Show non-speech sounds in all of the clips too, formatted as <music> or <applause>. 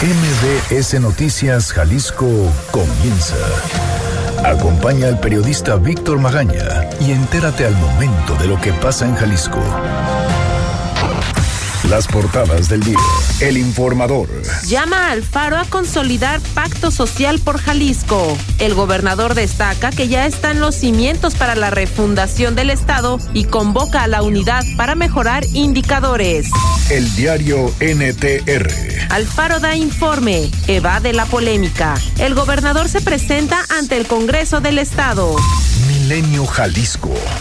MBS Noticias Jalisco comienza. Acompaña al periodista Víctor Magaña y entérate al momento de lo que pasa en Jalisco. Las portadas del día. El informador. Llama al Faro a consolidar pacto social por Jalisco. El gobernador destaca que ya están los cimientos para la refundación del Estado y convoca a la unidad para mejorar indicadores. El diario NTR. Alfaro da informe, evade la polémica. El gobernador se presenta ante el Congreso del Estado.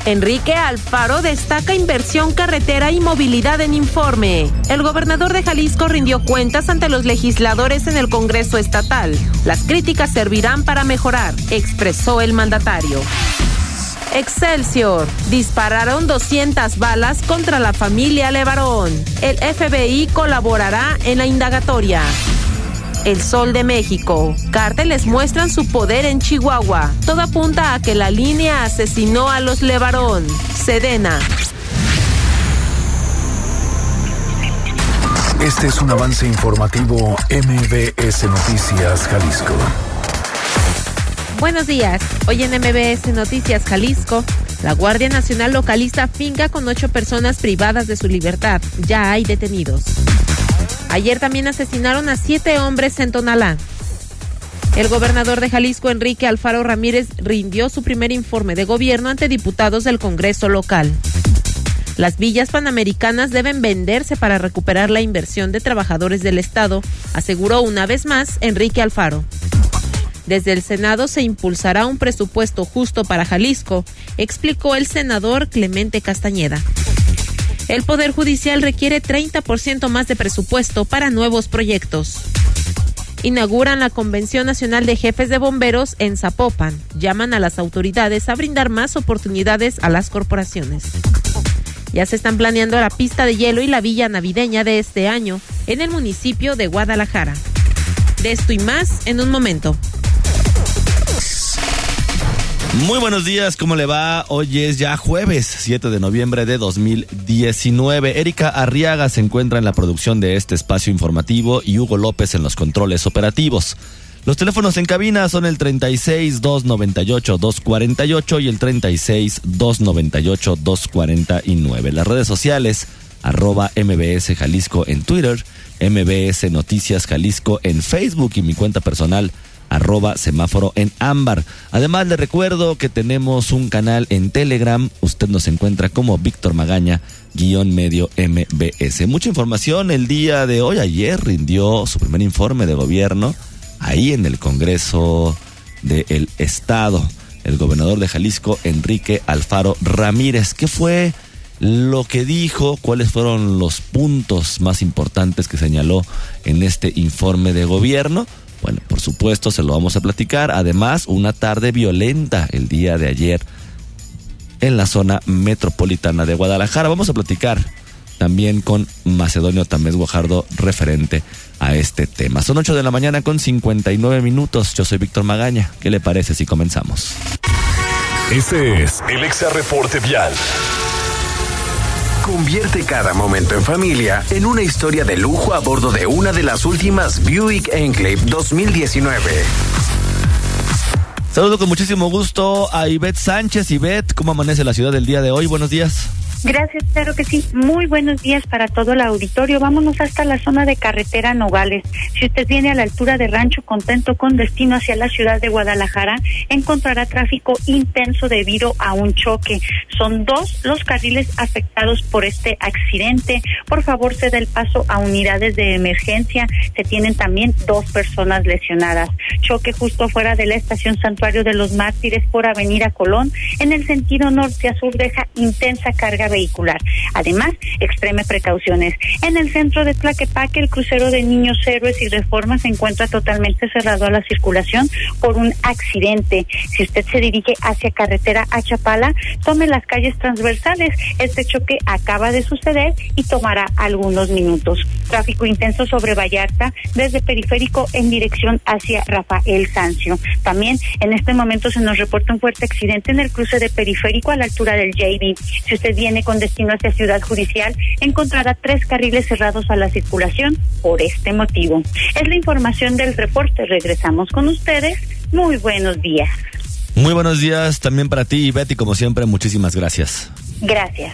Enrique Alfaro destaca inversión carretera y movilidad en informe. El gobernador de Jalisco rindió cuentas ante los legisladores en el Congreso Estatal. Las críticas servirán para mejorar, expresó el mandatario. Excelsior. Dispararon 200 balas contra la familia Levarón. El FBI colaborará en la indagatoria. El Sol de México. Cárteles muestran su poder en Chihuahua. Todo apunta a que la línea asesinó a los Levarón. Sedena. Este es un avance informativo MBS Noticias Jalisco. Buenos días. Hoy en MBS Noticias Jalisco, la Guardia Nacional localiza finca con ocho personas privadas de su libertad. Ya hay detenidos. Ayer también asesinaron a siete hombres en Tonalá. El gobernador de Jalisco, Enrique Alfaro Ramírez, rindió su primer informe de gobierno ante diputados del Congreso local. Las villas panamericanas deben venderse para recuperar la inversión de trabajadores del Estado, aseguró una vez más Enrique Alfaro. Desde el Senado se impulsará un presupuesto justo para Jalisco, explicó el senador Clemente Castañeda. El Poder Judicial requiere 30% más de presupuesto para nuevos proyectos. Inauguran la Convención Nacional de Jefes de Bomberos en Zapopan. Llaman a las autoridades a brindar más oportunidades a las corporaciones. Ya se están planeando la pista de hielo y la villa navideña de este año en el municipio de Guadalajara. De esto y más en un momento. Muy buenos días, ¿cómo le va? Hoy es ya jueves 7 de noviembre de 2019. Erika Arriaga se encuentra en la producción de este espacio informativo y Hugo López en los controles operativos. Los teléfonos en cabina son el 36 298 248 y el 36 298 249. Las redes sociales arroba MBS Jalisco en Twitter, MBS Noticias Jalisco en Facebook y mi cuenta personal arroba semáforo en ámbar. Además le recuerdo que tenemos un canal en Telegram, usted nos encuentra como Víctor Magaña guion medio MBS. Mucha información el día de hoy, ayer rindió su primer informe de gobierno ahí en el Congreso del Estado, el gobernador de Jalisco, Enrique Alfaro Ramírez. ¿Qué fue lo que dijo? ¿Cuáles fueron los puntos más importantes que señaló en este informe de gobierno? Bueno, por supuesto, se lo vamos a platicar. Además, una tarde violenta el día de ayer en la zona metropolitana de Guadalajara. Vamos a platicar también con Macedonio Tamés Guajardo referente a este tema. Son 8 de la mañana con 59 minutos. Yo soy Víctor Magaña. ¿Qué le parece si comenzamos? Este es el Exa Reporte Vial. Convierte cada momento en familia en una historia de lujo a bordo de una de las últimas Buick Enclave 2019. Saludo con muchísimo gusto a Ivette Sánchez. Ivette, ¿cómo amanece la ciudad del día de hoy? Buenos días. Gracias, claro que sí. Muy buenos días para todo el auditorio. Vámonos hasta la zona de carretera Nogales. Si usted viene a la altura de Rancho Contento con destino hacia la ciudad de Guadalajara, encontrará tráfico intenso debido a un choque. Son dos los carriles afectados por este accidente. Por favor, se da el paso a unidades de emergencia. Se tienen también dos personas lesionadas. Choque justo fuera de la estación Santuario de los Mártires por Avenida Colón. En el sentido norte a sur deja intensa carga vehicular. Además, extreme precauciones. En el centro de Tlaquepaque, el crucero de Niños Héroes y Reforma se encuentra totalmente cerrado a la circulación por un accidente. Si usted se dirige hacia carretera a Chapala, tome las calles transversales. Este choque acaba de suceder y tomará algunos minutos. Tráfico intenso sobre Vallarta desde periférico en dirección hacia Rafael Sancio. También en este momento se nos reporta un fuerte accidente en el cruce de periférico a la altura del JB. Si usted viene con destino hacia Ciudad Judicial, encontrará tres carriles cerrados a la circulación por este motivo. Es la información del reporte. Regresamos con ustedes. Muy buenos días. Muy buenos días también para ti, Betty, como siempre, muchísimas gracias. Gracias.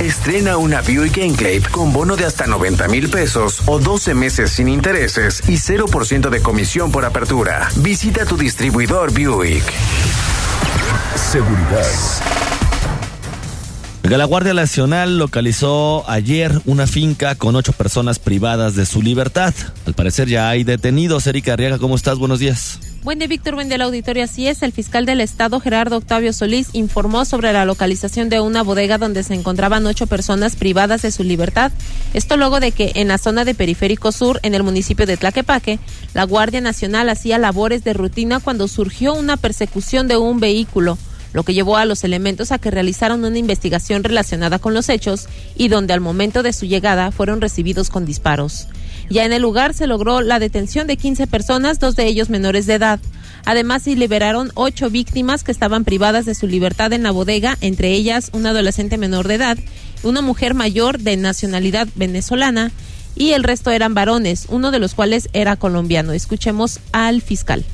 Estrena una Buick Enclave con bono de hasta 90 mil pesos o 12 meses sin intereses y 0% de comisión por apertura. Visita tu distribuidor Buick. Seguridad. La Guardia Nacional localizó ayer una finca con ocho personas privadas de su libertad. Al parecer ya hay detenidos. Erika Arriaga, ¿cómo estás? Buenos días. Buen día, Víctor. Buen día, auditorio. Así es, el fiscal del Estado, Gerardo Octavio Solís, informó sobre la localización de una bodega donde se encontraban ocho personas privadas de su libertad. Esto luego de que en la zona de Periférico Sur, en el municipio de Tlaquepaque, la Guardia Nacional hacía labores de rutina cuando surgió una persecución de un vehículo lo que llevó a los elementos a que realizaran una investigación relacionada con los hechos y donde al momento de su llegada fueron recibidos con disparos. Ya en el lugar se logró la detención de 15 personas, dos de ellos menores de edad. Además, se liberaron ocho víctimas que estaban privadas de su libertad en la bodega, entre ellas una adolescente menor de edad, una mujer mayor de nacionalidad venezolana y el resto eran varones, uno de los cuales era colombiano. Escuchemos al fiscal.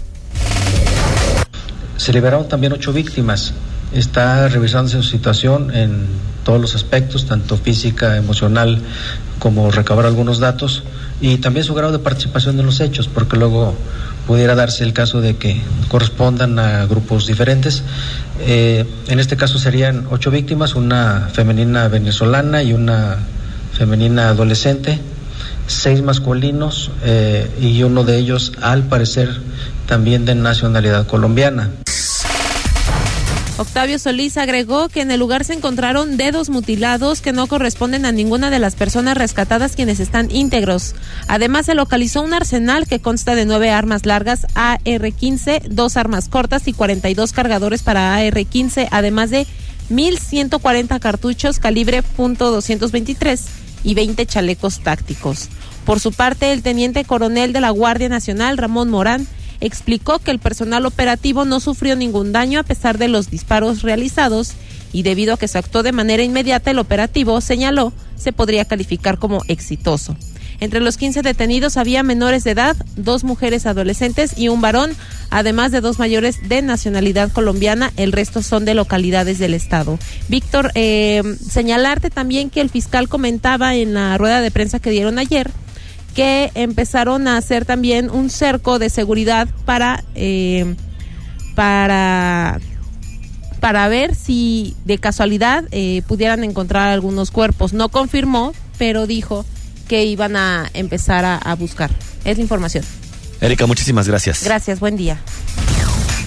Se liberaron también ocho víctimas. Está revisándose su situación en todos los aspectos, tanto física, emocional, como recabar algunos datos y también su grado de participación en los hechos, porque luego pudiera darse el caso de que correspondan a grupos diferentes. Eh, en este caso serían ocho víctimas, una femenina venezolana y una femenina adolescente, seis masculinos eh, y uno de ellos al parecer también de nacionalidad colombiana. Octavio Solís agregó que en el lugar se encontraron dedos mutilados que no corresponden a ninguna de las personas rescatadas quienes están íntegros. Además se localizó un arsenal que consta de nueve armas largas AR-15, dos armas cortas y 42 cargadores para AR-15, además de 1.140 cartuchos calibre .223 y 20 chalecos tácticos. Por su parte, el teniente coronel de la Guardia Nacional, Ramón Morán, explicó que el personal operativo no sufrió ningún daño a pesar de los disparos realizados y debido a que se actuó de manera inmediata el operativo, señaló, se podría calificar como exitoso. Entre los 15 detenidos había menores de edad, dos mujeres adolescentes y un varón, además de dos mayores de nacionalidad colombiana. El resto son de localidades del estado. Víctor, eh, señalarte también que el fiscal comentaba en la rueda de prensa que dieron ayer que empezaron a hacer también un cerco de seguridad para eh, para para ver si de casualidad eh, pudieran encontrar algunos cuerpos. No confirmó, pero dijo que iban a empezar a, a buscar. Es la información. Erika, muchísimas gracias. Gracias, buen día.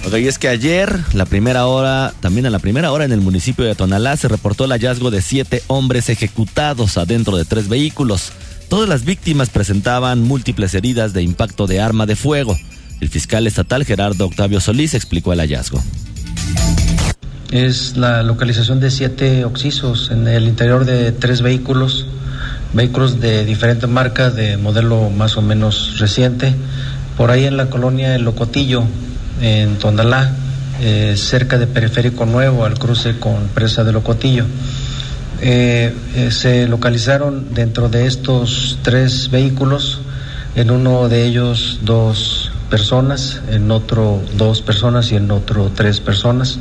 Ok, y es que ayer, la primera hora, también a la primera hora en el municipio de Tonalá, se reportó el hallazgo de siete hombres ejecutados adentro de tres vehículos. Todas las víctimas presentaban múltiples heridas de impacto de arma de fuego. El fiscal estatal Gerardo Octavio Solís explicó el hallazgo. Es la localización de siete oxisos en el interior de tres vehículos, vehículos de diferente marca, de modelo más o menos reciente, por ahí en la colonia El Locotillo, en Tondalá, eh, cerca de Periférico Nuevo, al cruce con Presa de Locotillo. Eh, eh, se localizaron dentro de estos tres vehículos, en uno de ellos dos personas, en otro dos personas y en otro tres personas.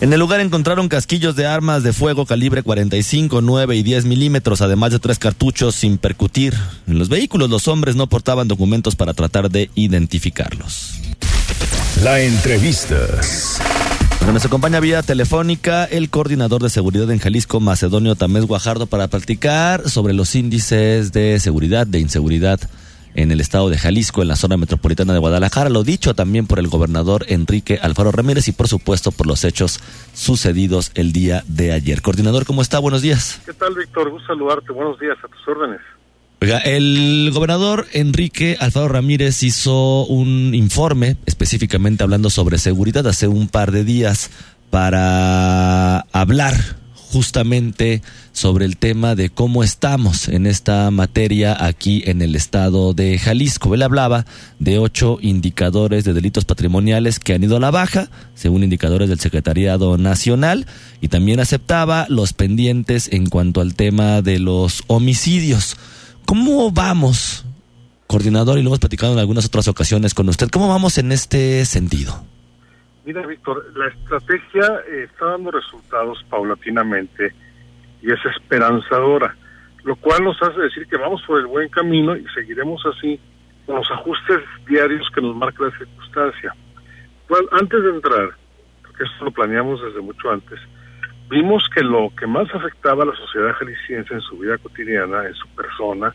En el lugar encontraron casquillos de armas de fuego calibre 45, 9 y 10 milímetros, además de tres cartuchos sin percutir. En los vehículos los hombres no portaban documentos para tratar de identificarlos. La entrevista. Bueno, nos acompaña vía telefónica el coordinador de seguridad en Jalisco, Macedonio Tamés Guajardo, para platicar sobre los índices de seguridad, de inseguridad en el estado de Jalisco, en la zona metropolitana de Guadalajara. Lo dicho también por el gobernador Enrique Alfaro Ramírez y por supuesto por los hechos sucedidos el día de ayer. Coordinador, ¿cómo está? Buenos días. ¿Qué tal, Víctor? Gusto saludarte. Buenos días, a tus órdenes. El gobernador Enrique Alfaro Ramírez hizo un informe específicamente hablando sobre seguridad hace un par de días para hablar justamente sobre el tema de cómo estamos en esta materia aquí en el estado de Jalisco. Él hablaba de ocho indicadores de delitos patrimoniales que han ido a la baja, según indicadores del Secretariado Nacional, y también aceptaba los pendientes en cuanto al tema de los homicidios. ¿Cómo vamos, coordinador, y lo hemos platicado en algunas otras ocasiones con usted, cómo vamos en este sentido? Mira, Víctor, la estrategia eh, está dando resultados paulatinamente y es esperanzadora, lo cual nos hace decir que vamos por el buen camino y seguiremos así con los ajustes diarios que nos marca la circunstancia. Bueno, antes de entrar, porque esto lo planeamos desde mucho antes, vimos que lo que más afectaba a la sociedad jalisciense en su vida cotidiana, en su persona,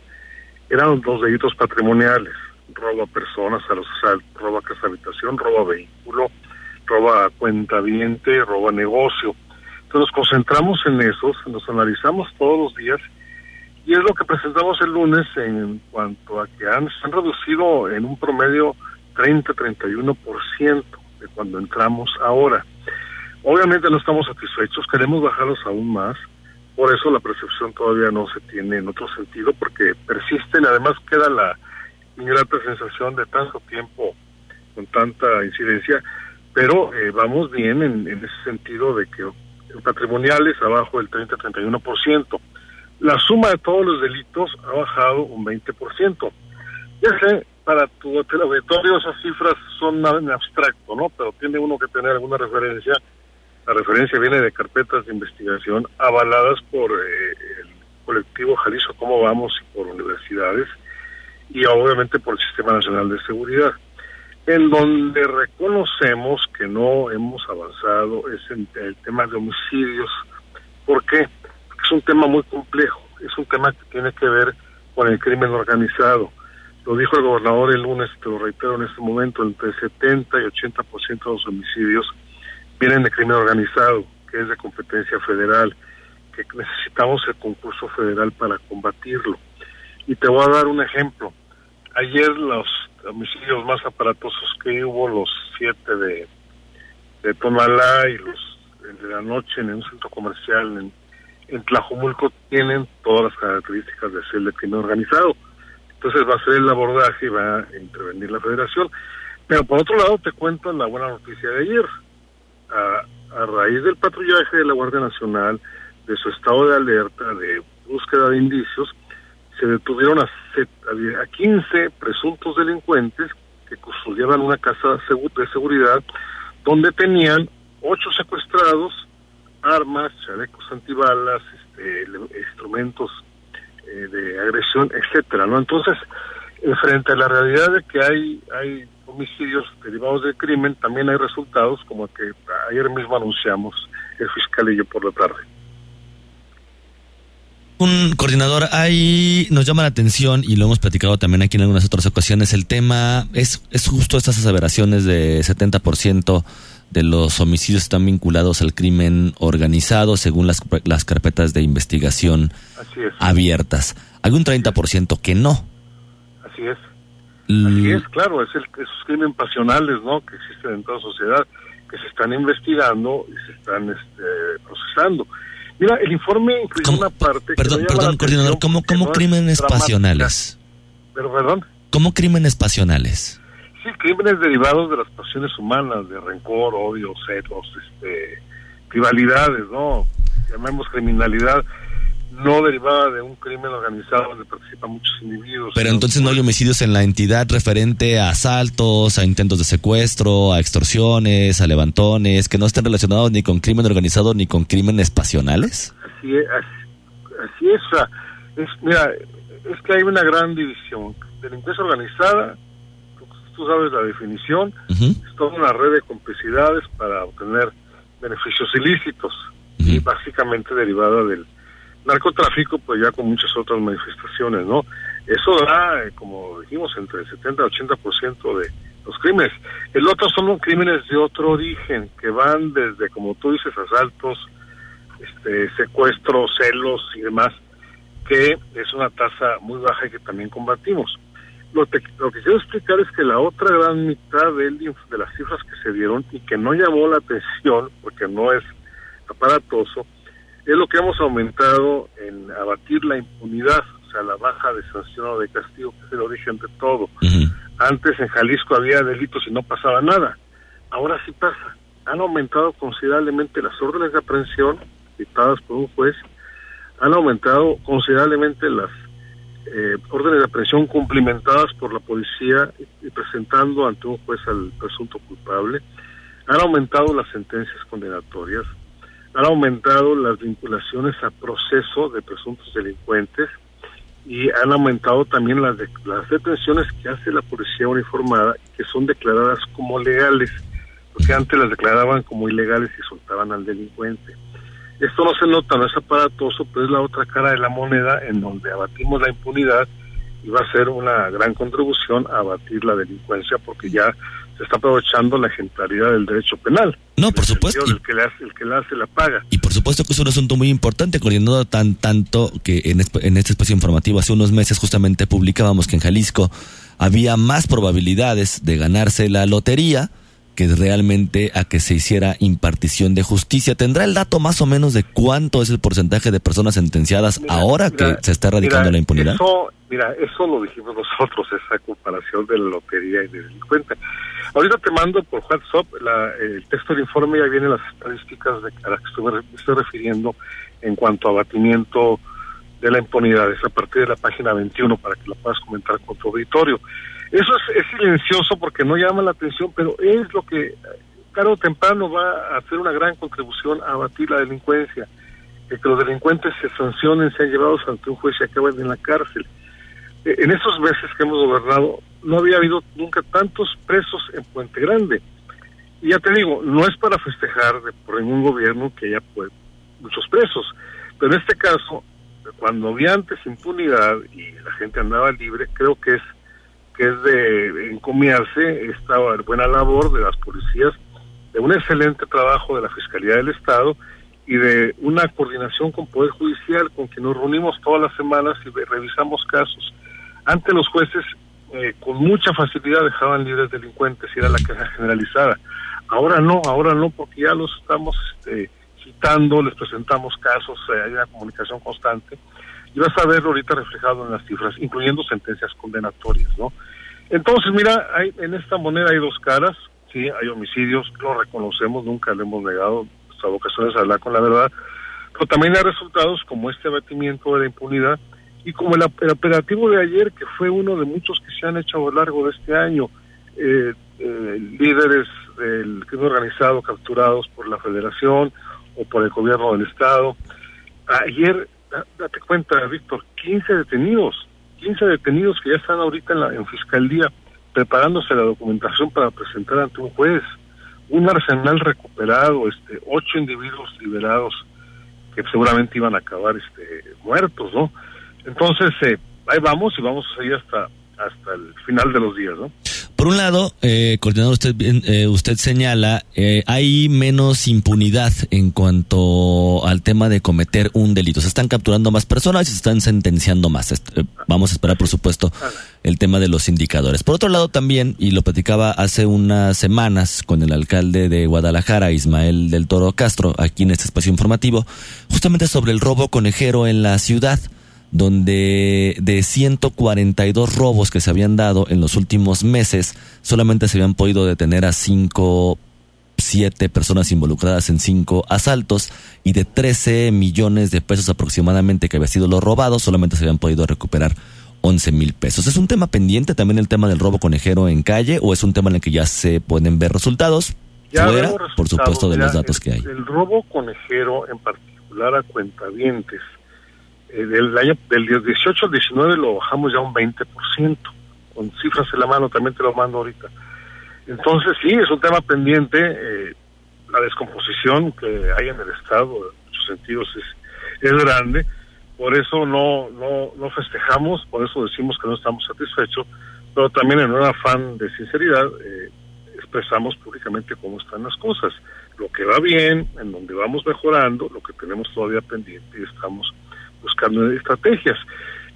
eran los delitos patrimoniales, robo a personas, a los robo a casa habitación, robo a vehículo, robo a cuenta viente, robo a negocio. Entonces nos concentramos en esos, nos analizamos todos los días y es lo que presentamos el lunes en cuanto a que han, se han reducido en un promedio 30-31% de cuando entramos ahora. Obviamente no estamos satisfechos, queremos bajarlos aún más, por eso la percepción todavía no se tiene en otro sentido, porque persisten, además queda la ingrata sensación de tanto tiempo con tanta incidencia, pero eh, vamos bien en, ese sentido de que el patrimonial es abajo del 30-31%. La suma de todos los delitos ha bajado un 20%. Ya sé, para tu auditorio esas cifras son en abstracto, ¿no? Pero tiene uno que tener alguna referencia la referencia viene de carpetas de investigación avaladas por eh, el colectivo Jalisco Cómo Vamos y por universidades y obviamente por el Sistema Nacional de Seguridad, en donde reconocemos que no hemos avanzado es en el tema de homicidios. ¿Por qué? Porque es un tema muy complejo, es un tema que tiene que ver con el crimen organizado. Lo dijo el gobernador el lunes, te lo reitero en este momento, entre 70 y 80% de los homicidios vienen de crimen organizado, que es de competencia federal, que necesitamos el concurso federal para combatirlo. Y te voy a dar un ejemplo. Ayer los homicidios más aparatosos que hubo, los siete de, de Tonalá y los de la noche en un centro comercial en, en tienen todas las características de ser de crimen organizado. Entonces va a ser el abordaje y va a intervenir la federación. Pero por otro lado te cuento la buena noticia de ayer a, raíz del patrullaje de la Guardia Nacional, de su estado de alerta, de búsqueda de indicios, se detuvieron a, a 15 presuntos delincuentes que custodiaban una casa de seguridad donde tenían ocho secuestrados, armas, chalecos antibalas, este, instrumentos eh, de agresión, etcétera, ¿no? Entonces, frente a la realidad de que hay hay homicidios derivados del crimen, también hay resultados como que ayer mismo anunciamos el fiscal y yo por la tarde. Un coordinador, ahí nos llama la atención y lo hemos platicado también aquí en algunas otras ocasiones, el tema es, es justo estas aseveraciones de 70% de los homicidios están vinculados al crimen organizado según las, las carpetas de investigación abiertas. Hay un 30% que no. Así es. Así es, claro, es el, esos crímenes pasionales ¿no? que existen en toda sociedad, que se están investigando y se están este, procesando. Mira, el informe incluye una parte... Perdón, perdón, coordinador, ¿cómo, cómo crímenes pasionales? Pero, perdón. ¿Cómo crímenes pasionales? Sí, crímenes derivados de las pasiones humanas, de rencor, odio, celos, este, rivalidades, ¿no? Llamemos criminalidad no derivada de un crimen organizado donde participan muchos individuos. Pero entonces no hay homicidios en la entidad referente a asaltos, a intentos de secuestro, a extorsiones, a levantones, que no estén relacionados ni con crimen organizado ni con crímenes pasionales. Así es, así, es, mira, es que hay una gran división. Delincuencia organizada, tú sabes la definición, es toda una red de complicidades para obtener beneficios ilícitos y básicamente derivada del narcotráfico, pues ya con muchas otras manifestaciones, ¿no? Eso da, eh, como dijimos, entre el 70 y 80% de los crímenes. El otro son los crímenes de otro origen, que van desde, como tú dices, asaltos, este, secuestros, celos y demás, que es una tasa muy baja y que también combatimos. Lo, que quiero explicar es que la otra gran mitad de, de las cifras que se dieron y que no llamó la atención, porque no es aparatoso, es lo que hemos aumentado en abatir la impunidad, o sea, la baja de sanción o de castigo, que es el origen de todo. Antes en Jalisco había delitos y no pasaba nada. Ahora sí pasa. Han aumentado considerablemente las órdenes de aprehensión dictadas por un juez, han aumentado considerablemente las eh, órdenes de aprehensión cumplimentadas por la policía y presentando ante un juez al presunto culpable, han aumentado las sentencias condenatorias, han aumentado las vinculaciones a proceso de presuntos delincuentes y han aumentado también las, las detenciones que hace la policía uniformada que son declaradas como legales, porque antes las declaraban como ilegales y soltaban al delincuente. Esto no se nota, no es aparatoso, pero es la otra cara de la moneda en donde abatimos la impunidad y va a ser una gran contribución a abatir la delincuencia porque ya se está aprovechando la ejemplaridad del derecho penal. No, por supuesto. El que, le hace, el que le hace la paga. Y por supuesto que es un asunto muy importante, coordinado tan tanto que en, en este espacio informativo hace unos meses justamente publicábamos que en Jalisco había más probabilidades de ganarse la lotería que realmente a que se hiciera impartición de justicia. ¿Tendrá el dato más o menos de cuánto es el porcentaje de personas sentenciadas ahora que se está erradicando la impunidad? Eso, mira, eso lo dijimos nosotros, esa comparación de la lotería y de delincuente. Ahorita te mando por WhatsApp la, el texto del informe, ya vienen las estadísticas de, a las que estoy, me estoy refiriendo en cuanto a abatimiento de la impunidad. Es a partir de la página 21 para que lo puedas comentar con tu auditorio. Eso es, silencioso porque no llama la atención, pero es lo que tarde o temprano va a hacer una gran contribución a abatir la delincuencia. Que, los delincuentes se sancionen, sean llevados ante un juez y acaben en la cárcel. Eh, en esos meses que hemos gobernado, no había habido nunca tantos presos en Puente Grande. Y ya te digo, no es para festejar de, por ningún gobierno que haya pues, muchos presos, pero en este caso, cuando había antes impunidad y la gente andaba libre, creo que es que es de encomiarse esta buena labor de las policías, de un excelente trabajo de la Fiscalía del Estado y de una coordinación con Poder Judicial con que nos reunimos todas las semanas y revisamos casos. Ante los jueces, eh, con mucha facilidad dejaban libres delincuentes y era la queja generalizada. Ahora no, ahora no, porque ya los estamos este, citando, les presentamos casos, eh, hay una comunicación constante y vas a verlo ahorita reflejado en las cifras, incluyendo sentencias condenatorias, ¿no? Entonces, mira, hay, en esta moneda hay dos caras, sí, hay homicidios, lo reconocemos, nunca le hemos negado, nuestra vocación es hablar con la verdad, pero también hay resultados como este abatimiento de la impunidad y como el, operativo de ayer, que fue uno de muchos que se han hecho a lo largo de este año, eh, eh, líderes del crimen organizado capturados por la federación o por el gobierno del estado. Ayer date cuenta, Víctor, 15 detenidos, 15 detenidos que ya están ahorita en, la, en fiscalía preparándose la documentación para presentar ante un juez, un arsenal recuperado, este, ocho individuos liberados que seguramente iban a acabar este, muertos, ¿no? Entonces, eh, ahí vamos y vamos a seguir hasta, hasta el final de los días, ¿no? Por un lado, eh, coordinador, usted, eh, usted señala, eh, hay menos impunidad en cuanto al tema de cometer un delito. Se están capturando más personas y se están sentenciando más. Eh, vamos a esperar, por supuesto, el tema de los indicadores. Por otro lado, también, y lo platicaba hace unas semanas con el alcalde de Guadalajara, Ismael del Toro Castro, aquí en este espacio informativo, justamente sobre el robo conejero en la ciudad donde de 142 robos que se habían dado en los últimos meses, solamente se habían podido detener a 5, 7 personas involucradas en 5 asaltos y de 13 millones de pesos aproximadamente que había sido lo robado, solamente se habían podido recuperar 11 mil pesos. ¿Es un tema pendiente también el tema del robo conejero en calle o es un tema en el que ya se pueden ver resultados? fuera, por supuesto, de los datos que hay. El robo conejero en particular a cuentavientes eh, del año del 18 al 19 lo bajamos ya un 20%, con cifras en la mano, también te lo mando ahorita. Entonces sí, es un tema pendiente, eh, la descomposición que hay en el Estado, en muchos sentidos, es, es grande, por eso no, no, no festejamos, por eso decimos que no estamos satisfechos, pero también en un afán de sinceridad eh, expresamos públicamente cómo están las cosas, lo que va bien, en donde vamos mejorando, lo que tenemos todavía pendiente y estamos buscando estrategias.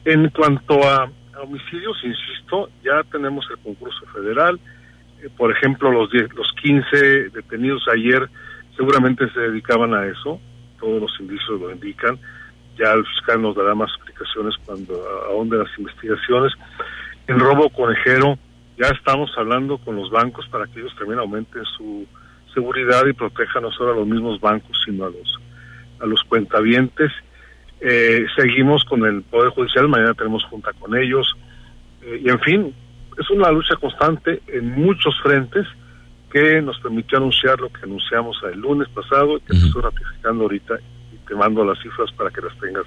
En cuanto a, homicidios, insisto, ya tenemos el concurso federal, eh, por ejemplo, los, los 15 detenidos ayer seguramente se dedicaban a eso, todos los indicios lo indican, ya el fiscal nos dará más explicaciones cuando ahonde las investigaciones. En robo conejero, ya estamos hablando con los bancos para que ellos también aumenten su seguridad y protejan no solo a los mismos bancos, sino a los, a los cuentavientes. Eh, seguimos con el Poder Judicial, mañana tenemos junta con ellos. Eh, y en fin, es una lucha constante en muchos frentes que nos permitió anunciar lo que anunciamos el lunes pasado y que se estoy ratificando ahorita y te mando las cifras para que las tengas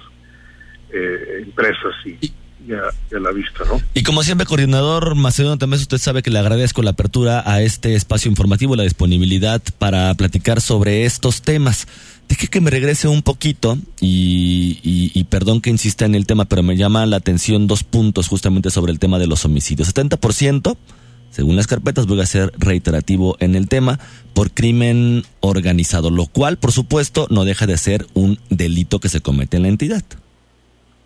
eh, impresas y, a, la vista, ¿no? Y como siempre, coordinador Macedonio también usted sabe que le agradezco la apertura a este espacio informativo, la disponibilidad para platicar sobre estos temas. Deje que me regrese un poquito y, y, perdón que insista en el tema, pero me llama la atención dos puntos justamente sobre el tema de los homicidios. 70% según las carpetas, voy a ser reiterativo en el tema, por crimen organizado, lo cual, por supuesto, no deja de ser un delito que se comete en la entidad.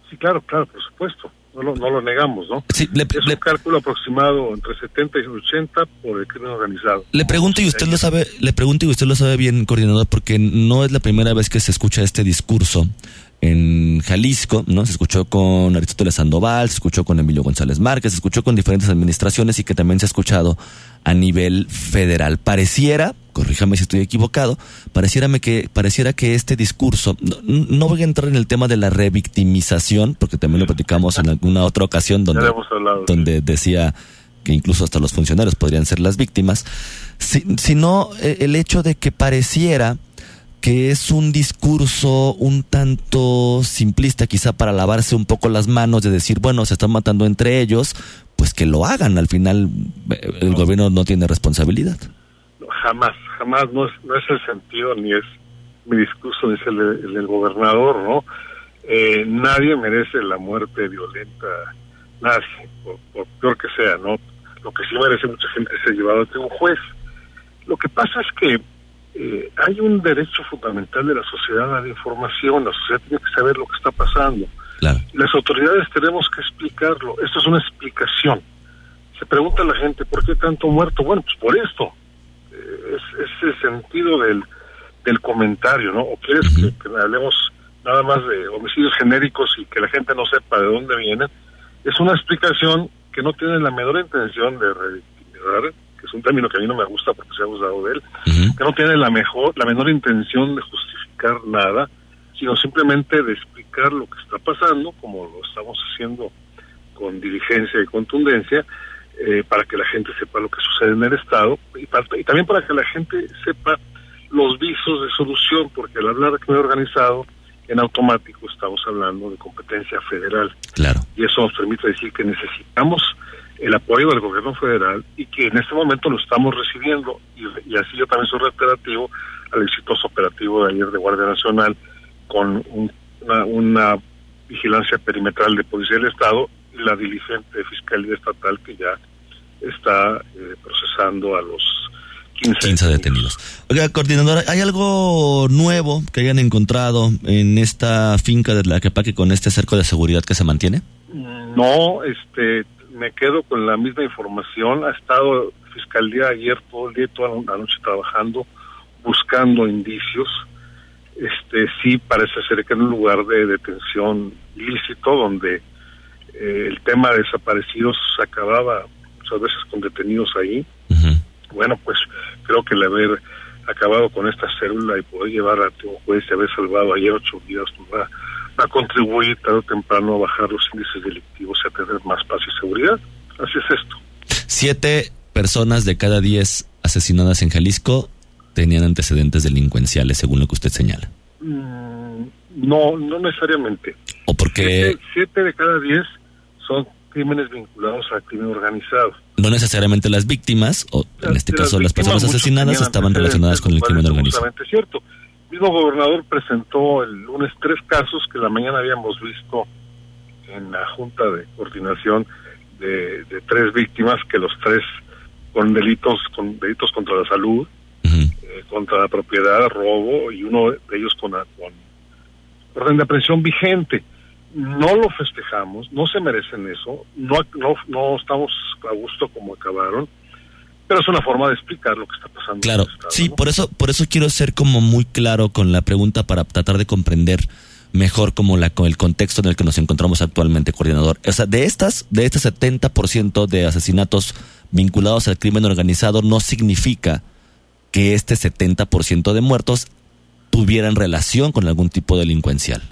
Sí, claro, claro, por supuesto. No lo, no lo negamos, ¿no? es un cálculo aproximado entre 70 y 80 por el crimen organizado. Le pregunto y usted lo sabe, le pregunto y usted lo sabe bien, coordinador, porque no es la primera vez que se escucha este discurso en Jalisco, ¿no? Se escuchó con Aristóteles Sandoval, se escuchó con Emilio González Márquez, se escuchó con diferentes administraciones y que también se ha escuchado a nivel federal. Pareciera, corríjame si estoy equivocado, pareciera que, pareciera que este discurso, no, voy a entrar en el tema de la revictimización, porque también lo platicamos en alguna otra ocasión donde, donde decía que incluso hasta los funcionarios podrían ser las víctimas, sino eh, el hecho de que pareciera que es un discurso un tanto simplista quizá para lavarse un poco las manos de decir, bueno, se están matando entre ellos, pues que lo hagan. Al final eh, el gobierno no tiene responsabilidad. Jamás, jamás, no es, no es el sentido ni es mi discurso ni es el, del gobernador, ¿no? Eh, nadie merece la muerte violenta, nadie, por, peor que sea, ¿no? Lo que sí merece mucha gente es ser llevado ante un juez. Lo que pasa es que eh, hay un derecho fundamental de la sociedad a la información, la sociedad tiene que saber lo que está pasando. Las autoridades tenemos que explicarlo, esto es una explicación. Se pregunta a la gente, ¿por qué tanto muerto? Bueno, pues por esto. Eh, es, el sentido del, del comentario, ¿no? ¿O quieres que, hablemos nada más de homicidios genéricos y que la gente no sepa de dónde vienen? Es una explicación que no tiene la menor intención de revictimizar que es un término que a mí no me gusta porque se ha usado de él, que no tiene la mejor, la menor intención de justificar nada, sino simplemente de explicar lo que está pasando, como lo estamos haciendo con diligencia y contundencia, eh, para que la gente sepa lo que sucede en el Estado y, y también para que la gente sepa los visos de solución, porque al hablar de crimen organizado, en automático estamos hablando de competencia federal. Claro. Y eso nos permite decir que necesitamos el apoyo del gobierno federal y que en este momento lo estamos recibiendo y, así yo también soy reiterativo al exitoso operativo de ayer de Guardia Nacional con una, vigilancia perimetral de Policía del Estado y la diligente Fiscalía Estatal que ya está eh, procesando a los 15, detenidos. Oiga, coordinadora, ¿hay algo nuevo que hayan encontrado en esta finca de la que con este cerco de seguridad que se mantiene? No, este, me quedo con la misma información. Ha estado Fiscalía ayer todo el día, toda la noche trabajando, buscando indicios. Este sí parece ser que en un lugar de detención ilícito donde eh, el tema de desaparecidos acababa muchas veces con detenidos ahí. Bueno, pues creo que el haber acabado con esta célula y poder llevar a tu juez y haber salvado ayer ocho vidas pues va a contribuir tarde o temprano a bajar los índices delictivos y a tener más paz y seguridad. Así es esto. Siete personas de cada diez asesinadas en Jalisco tenían antecedentes delincuenciales, según lo que usted señala. Mm, no, no necesariamente. ¿O porque siete, de cada diez son crímenes vinculados al crimen organizado. No necesariamente las víctimas, o en este caso las personas asesinadas, estaban relacionadas con el crimen organizado. cierto mismo gobernador presentó el lunes tres casos que la mañana habíamos visto en la Junta de Coordinación de, tres víctimas, que los tres con delitos, con delitos contra la salud, eh, contra la propiedad, robo, y uno de ellos con, con orden de aprehensión vigente. No lo festejamos, no se merecen eso, no, no, no estamos a gusto como acabaron, pero es una forma de explicar lo que está pasando. Claro, sí, por eso, por eso quiero ser como muy claro con la pregunta para tratar de comprender mejor como la con el contexto en el que nos encontramos actualmente, coordinador. O sea, de estas, de este 70% de asesinatos vinculados al crimen organizado no significa que este 70% de muertos tuvieran relación con algún tipo delincuencial.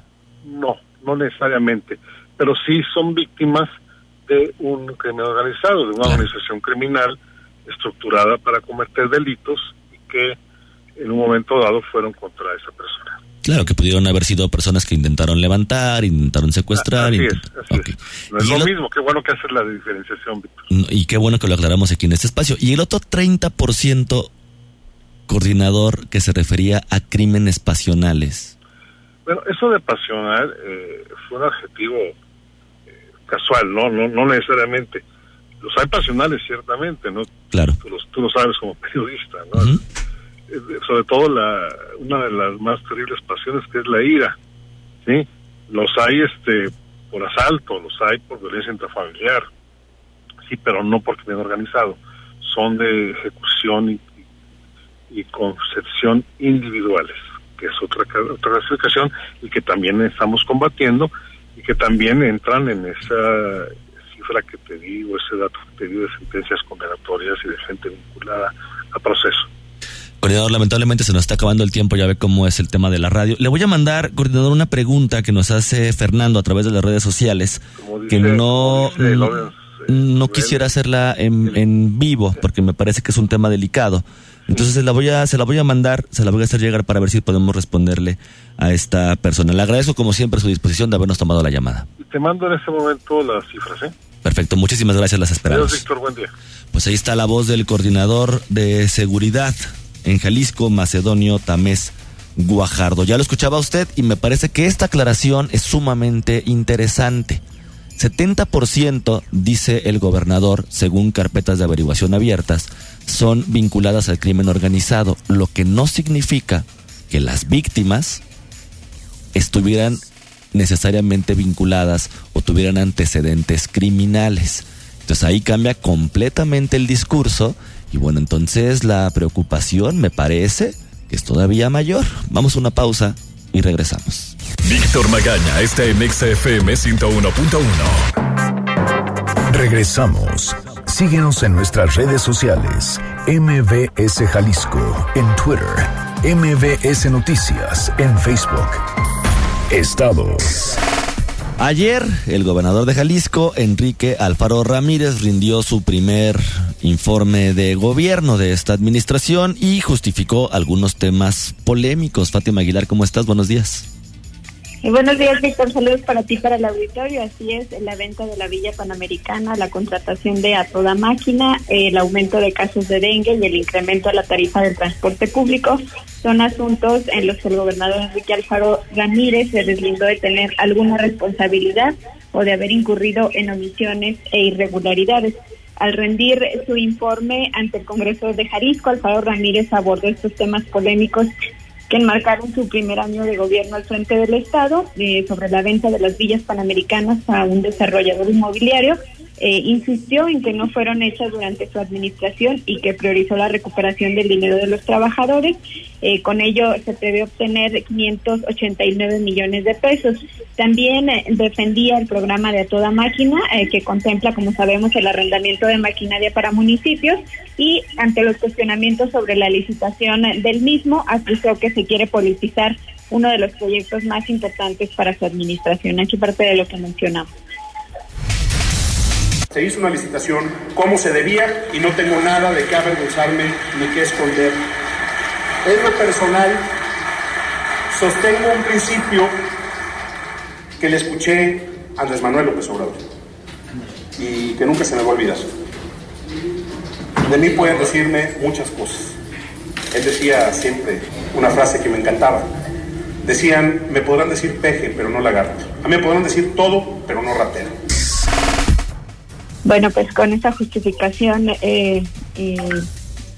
No, necesariamente, pero sí son víctimas de un crimen organizado, de una organización criminal estructurada para cometer delitos y que en un momento dado fueron contra esa persona. Claro, que pudieron haber sido personas que intentaron levantar, intentaron secuestrar. Así es, así No es lo mismo, qué bueno que hacer la diferenciación, Víctor. Y qué bueno que lo aclaramos aquí en este espacio. Y el otro 30% coordinador que se refería a crímenes pasionales. Bueno, eso de pasional eh, fue un adjetivo eh, casual, ¿no? ¿no? No necesariamente. Los hay pasionales, ciertamente, ¿no? Claro. Tú, lo sabes como <laughs> periodista, ¿no? Eh, sobre todo la, una de las más terribles pasiones que es la ira, ¿sí? Los hay este por asalto, los hay por violencia intrafamiliar, sí, pero no por crimen organizado, son de ejecución y, y concepción individuales, que es otra, otra clasificación y que también estamos combatiendo y que también entran en esa cifra que te digo, ese dato que te digo de sentencias condenatorias y de gente vinculada a proceso. Coordinador, lamentablemente se nos está acabando el tiempo, ya ve cómo es el tema de la radio. Le voy a mandar, coordinador, una pregunta que nos hace Fernando a través de las redes sociales, que no, no, quisiera hacerla en, en, vivo, porque me parece que es un tema delicado. Entonces se la voy a, se la voy a mandar, se la voy a hacer llegar para ver si podemos responderle a esta persona. Le agradezco como siempre su disposición de habernos tomado la llamada. Te mando en este momento las cifras, ¿eh? Perfecto, muchísimas gracias, las esperamos. Víctor, buen día. Pues ahí está la voz del coordinador de seguridad en Jalisco, Macedonio, Tamés, Guajardo. Ya lo escuchaba usted y me parece que esta aclaración es sumamente interesante. 70%, dice el gobernador, según carpetas de averiguación abiertas, son vinculadas al crimen organizado, lo que no significa que las víctimas estuvieran necesariamente vinculadas o tuvieran antecedentes criminales. Entonces ahí cambia completamente el discurso y bueno, entonces la preocupación me parece que es todavía mayor. Vamos a una pausa y regresamos. Víctor Magaña está en XFM 101.1. Regresamos. Síguenos en nuestras redes sociales. MBS Jalisco en Twitter. MBS Noticias en Facebook. Estados. Ayer, el gobernador de Jalisco, Enrique Alfaro Ramírez, rindió su primer informe de gobierno de esta administración y justificó algunos temas polémicos. Fátima Aguilar, ¿cómo estás? Buenos días. Buenos días, Víctor. Saludos para ti, para el auditorio. Así es, la venta de la Villa Panamericana, la contratación de a toda máquina, el aumento de casos de dengue y el incremento de la tarifa del transporte público son asuntos en los que el gobernador Enrique Alfaro Ramírez se deslindó de tener alguna responsabilidad o de haber incurrido en omisiones e irregularidades. Al rendir su informe ante el Congreso de Jalisco, Alfaro Ramírez abordó estos temas polémicos que enmarcaron su primer año de gobierno al frente del Estado eh, sobre la venta de las villas panamericanas a un desarrollador inmobiliario eh, insistió en que no fueron hechas durante su administración y que priorizó la recuperación del dinero de los trabajadores. Eh, con ello se prevé obtener 589 millones de pesos. También eh, defendía el programa de a toda máquina, que contempla, como sabemos, el arrendamiento de maquinaria para municipios y ante los cuestionamientos sobre la licitación del mismo, acusó que se quiere politizar uno de los proyectos más importantes para su administración. Aquí parte de lo que mencionamos. Se hizo una licitación como se debía y no tengo nada de qué avergonzarme ni qué esconder. En lo personal, sostengo un principio que le escuché a Andrés Manuel López Obrador y que nunca se me va a olvidar. De mí pueden decirme muchas cosas. Él decía siempre, una frase que me encantaba. Decían, me podrán decir peje, pero no lagarto. A mí me podrán decir todo, pero no ratero. Bueno, pues con esa justificación eh, eh,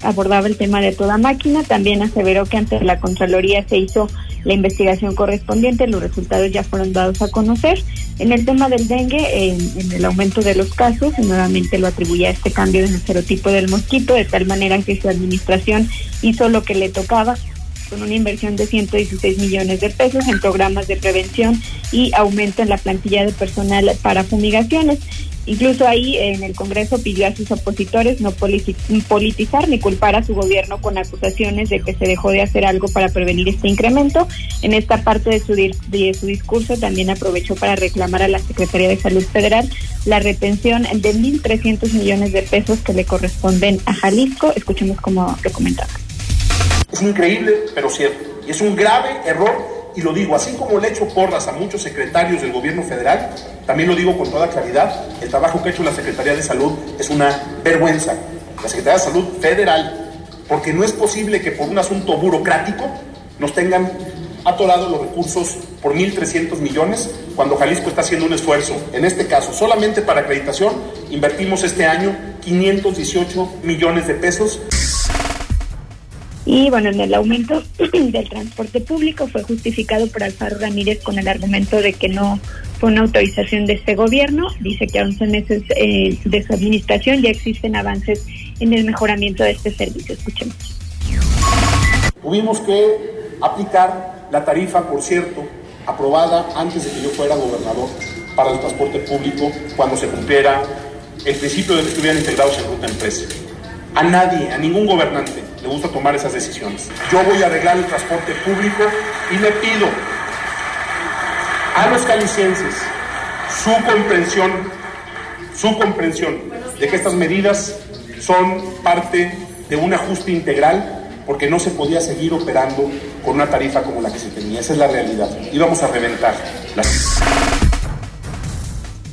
abordaba el tema de toda máquina. También aseveró que ante la Contraloría se hizo la investigación correspondiente, los resultados ya fueron dados a conocer. En el tema del dengue, en el aumento de los casos, nuevamente lo atribuye a este cambio en el serotipo del mosquito, de tal manera que su administración hizo lo que le tocaba con una inversión de 116 millones de pesos en programas de prevención y aumento en la plantilla de personal para fumigaciones. Incluso ahí en el Congreso pidió a sus opositores no politizar ni culpar a su gobierno con acusaciones de que se dejó de hacer algo para prevenir este incremento. En esta parte de su, discurso también aprovechó para reclamar a la Secretaría de Salud Federal la retención de 1.300 millones de pesos que le corresponden a Jalisco. Escuchemos cómo lo comentaba. Es increíble, pero cierto. Y es un grave error y lo digo, así como le echo porras a muchos secretarios del gobierno federal, también lo digo con toda claridad, el trabajo que ha hecho la Secretaría de Salud es una vergüenza. La Secretaría de Salud federal, porque no es posible que por un asunto burocrático nos tengan atorados los recursos por 1.300 millones, cuando Jalisco está haciendo un esfuerzo. En este caso, solamente para acreditación, invertimos este año 518 millones de pesos. Y bueno, en el aumento <clears throat> del transporte público fue justificado por Alfaro Ramírez con el argumento de que no fue una autorización de este gobierno. Dice que a 11 meses eh, de su administración ya existen avances en el mejoramiento de este servicio. Escuchemos. Tuvimos que aplicar la tarifa, por cierto, aprobada antes de que yo fuera gobernador para el transporte público cuando se cumpliera el principio de que estuvieran integrados en ruta empresa. A nadie, a ningún gobernante le gusta tomar esas decisiones. Yo voy a arreglar el transporte público y le pido a los calicienses su comprensión, su comprensión de que estas medidas son parte de un ajuste integral porque no se podía seguir operando con una tarifa como la que se tenía. Esa es la realidad. Íbamos a reventar. Las...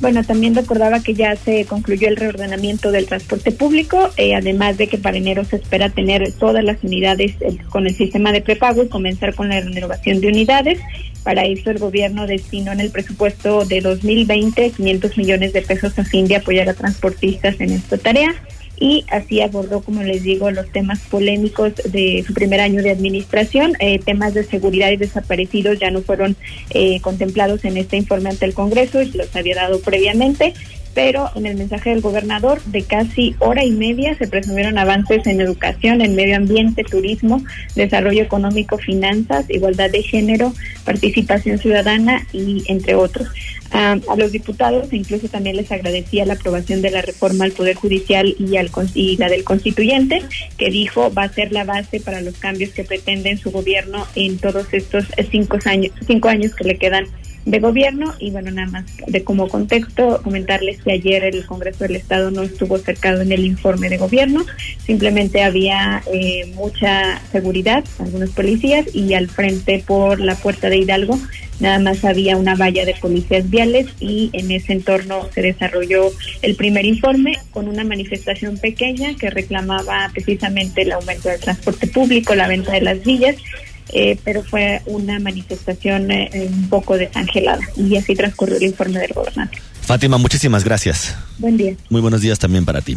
Bueno, también recordaba que ya se concluyó el reordenamiento del transporte público, eh, además de que para enero se espera tener todas las unidades eh, con el sistema de prepago y comenzar con la renovación de unidades. Para eso el gobierno destinó en el presupuesto de 2020 500 millones de pesos a fin de apoyar a transportistas en esta tarea y así abordó, como les digo, los temas polémicos de su primer año de administración. Eh, temas de seguridad y desaparecidos ya no fueron eh, contemplados en este informe ante el Congreso y los había dado previamente pero en el mensaje del gobernador de casi hora y media se presumieron avances en educación, en medio ambiente, turismo, desarrollo económico, finanzas, igualdad de género, participación ciudadana y entre otros. a los diputados incluso también les agradecía la aprobación de la reforma al Poder Judicial y, al, y la del constituyente, que dijo va a ser la base para los cambios que pretende su gobierno en todos estos cinco años, cinco años que le quedan de gobierno y bueno, nada más de como contexto comentarles que ayer el Congreso del Estado no estuvo cercado en el informe de gobierno, simplemente había eh, mucha seguridad, algunos policías y al frente por la puerta de Hidalgo nada más había una valla de policías viales y en ese entorno se desarrolló el primer informe con una manifestación pequeña que reclamaba precisamente el aumento del transporte público, la venta de las villas eh, pero fue una manifestación eh, un poco desangelada y así transcurrió el informe del gobernador. Fátima, muchísimas gracias. Buen día. Muy buenos días también para ti.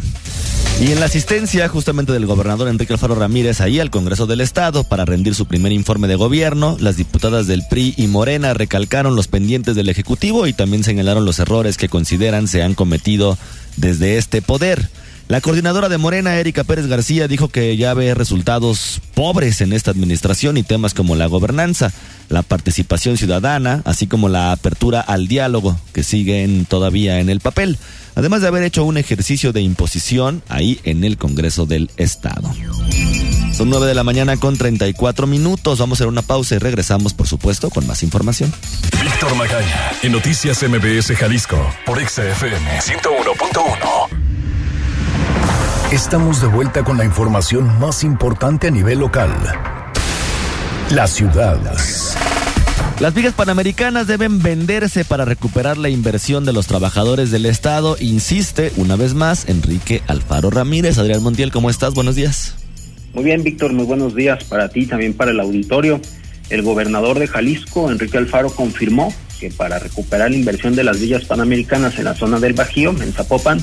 Y en la asistencia justamente del gobernador Enrique Alfaro Ramírez ahí al Congreso del Estado para rendir su primer informe de gobierno, las diputadas del PRI y Morena recalcaron los pendientes del Ejecutivo y también señalaron los errores que consideran se han cometido desde este poder. La coordinadora de Morena, Erika Pérez García, dijo que ya ve resultados pobres en esta administración y temas como la gobernanza, la participación ciudadana, así como la apertura al diálogo, que siguen todavía en el papel, además de haber hecho un ejercicio de imposición ahí en el Congreso del Estado. Son nueve de la mañana con 34 minutos. Vamos a hacer una pausa y regresamos, por supuesto, con más información. Víctor Magaña, en Noticias MBS Jalisco, por XFM 101.1. Estamos de vuelta con la información más importante a nivel local. La ciudad. Las vigas panamericanas deben venderse para recuperar la inversión de los trabajadores del Estado, insiste una vez más Enrique Alfaro Ramírez. Adrián Montiel, ¿cómo estás? Buenos días. Muy bien, Víctor, muy buenos días para ti, también para el auditorio. El gobernador de Jalisco, Enrique Alfaro, confirmó que para recuperar la inversión de las villas panamericanas en la zona del Bajío, en Zapopan,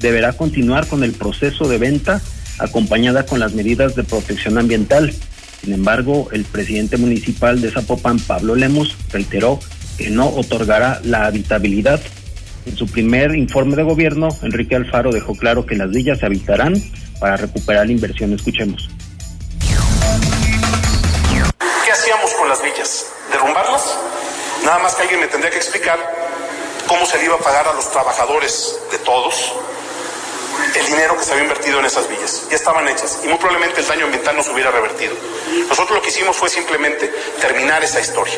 deberá continuar con el proceso de venta acompañada con las medidas de protección ambiental. Sin embargo, el presidente municipal de Zapopan, Pablo Lemos, reiteró que no otorgará la habitabilidad. En su primer informe de gobierno, Enrique Alfaro dejó claro que las villas se habitarán para recuperar la inversión. Escuchemos. ¿Qué hacíamos con las villas? ¿Derrumbarlas? Nada más que alguien me tendría que explicar cómo se le iba a pagar a los trabajadores de todos el dinero que se había invertido en esas villas. Ya estaban hechas y muy probablemente el daño ambiental no se hubiera revertido. Nosotros lo que hicimos fue simplemente terminar esa historia.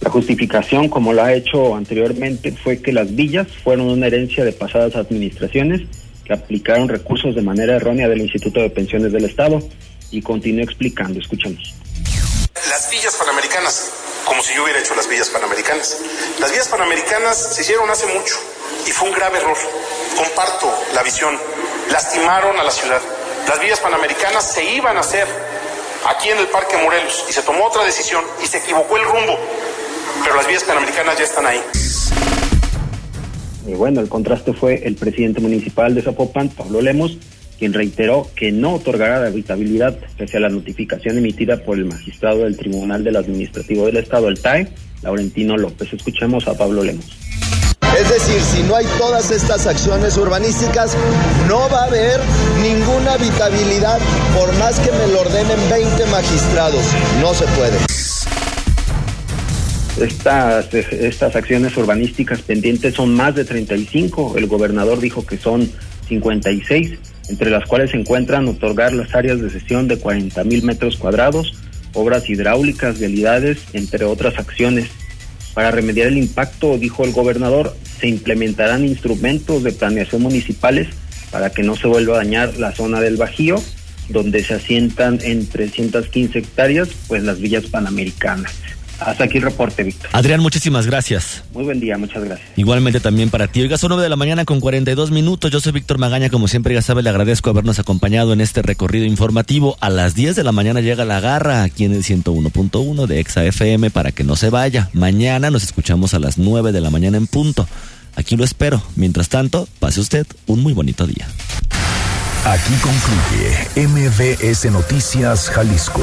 La justificación, como lo ha hecho anteriormente, fue que las villas fueron una herencia de pasadas administraciones que aplicaron recursos de manera errónea del Instituto de Pensiones del Estado y continúa explicando. Escuchemos. Las villas panamericanas, como si yo hubiera hecho las villas panamericanas. Las villas panamericanas se hicieron hace mucho y fue un grave error. Comparto la visión. Lastimaron a la ciudad. Las villas panamericanas se iban a hacer aquí en el Parque Morelos y se tomó otra decisión y se equivocó el rumbo. Pero las vías panamericanas ya están ahí. Y bueno, el contraste fue el presidente municipal de Zapopan, Pablo Lemos, quien reiteró que no otorgará la habitabilidad pese a la notificación emitida por el magistrado del Tribunal del Administrativo del Estado, el TAE, Laurentino López. Escuchemos a Pablo Lemos. Es decir, si no hay todas estas acciones urbanísticas, no va a haber ninguna habitabilidad por más que me lo ordenen 20 magistrados. No se puede. Estas, estas acciones urbanísticas pendientes son más de 35. El gobernador dijo que son 56, entre las cuales se encuentran otorgar las áreas de sesión de 40 mil metros cuadrados, obras hidráulicas, vialidades, entre otras acciones. Para remediar el impacto, dijo el gobernador, se implementarán instrumentos de planeación municipales para que no se vuelva a dañar la zona del Bajío, donde se asientan en 315 hectáreas, pues las villas panamericanas. Hasta aquí el reporte, Víctor. Adrián, muchísimas gracias. Muy buen día, muchas gracias. Igualmente también para ti. Oiga, son 9 de la mañana con 42 minutos. Yo soy Víctor Magaña, como siempre ya sabe, le agradezco habernos acompañado en este recorrido informativo. A las 10 de la mañana llega la garra aquí en el 101.1 de Exa FM para que no se vaya. Mañana nos escuchamos a las 9 de la mañana en punto. Aquí lo espero. Mientras tanto, pase usted un muy bonito día. Aquí concluye MBS Noticias Jalisco.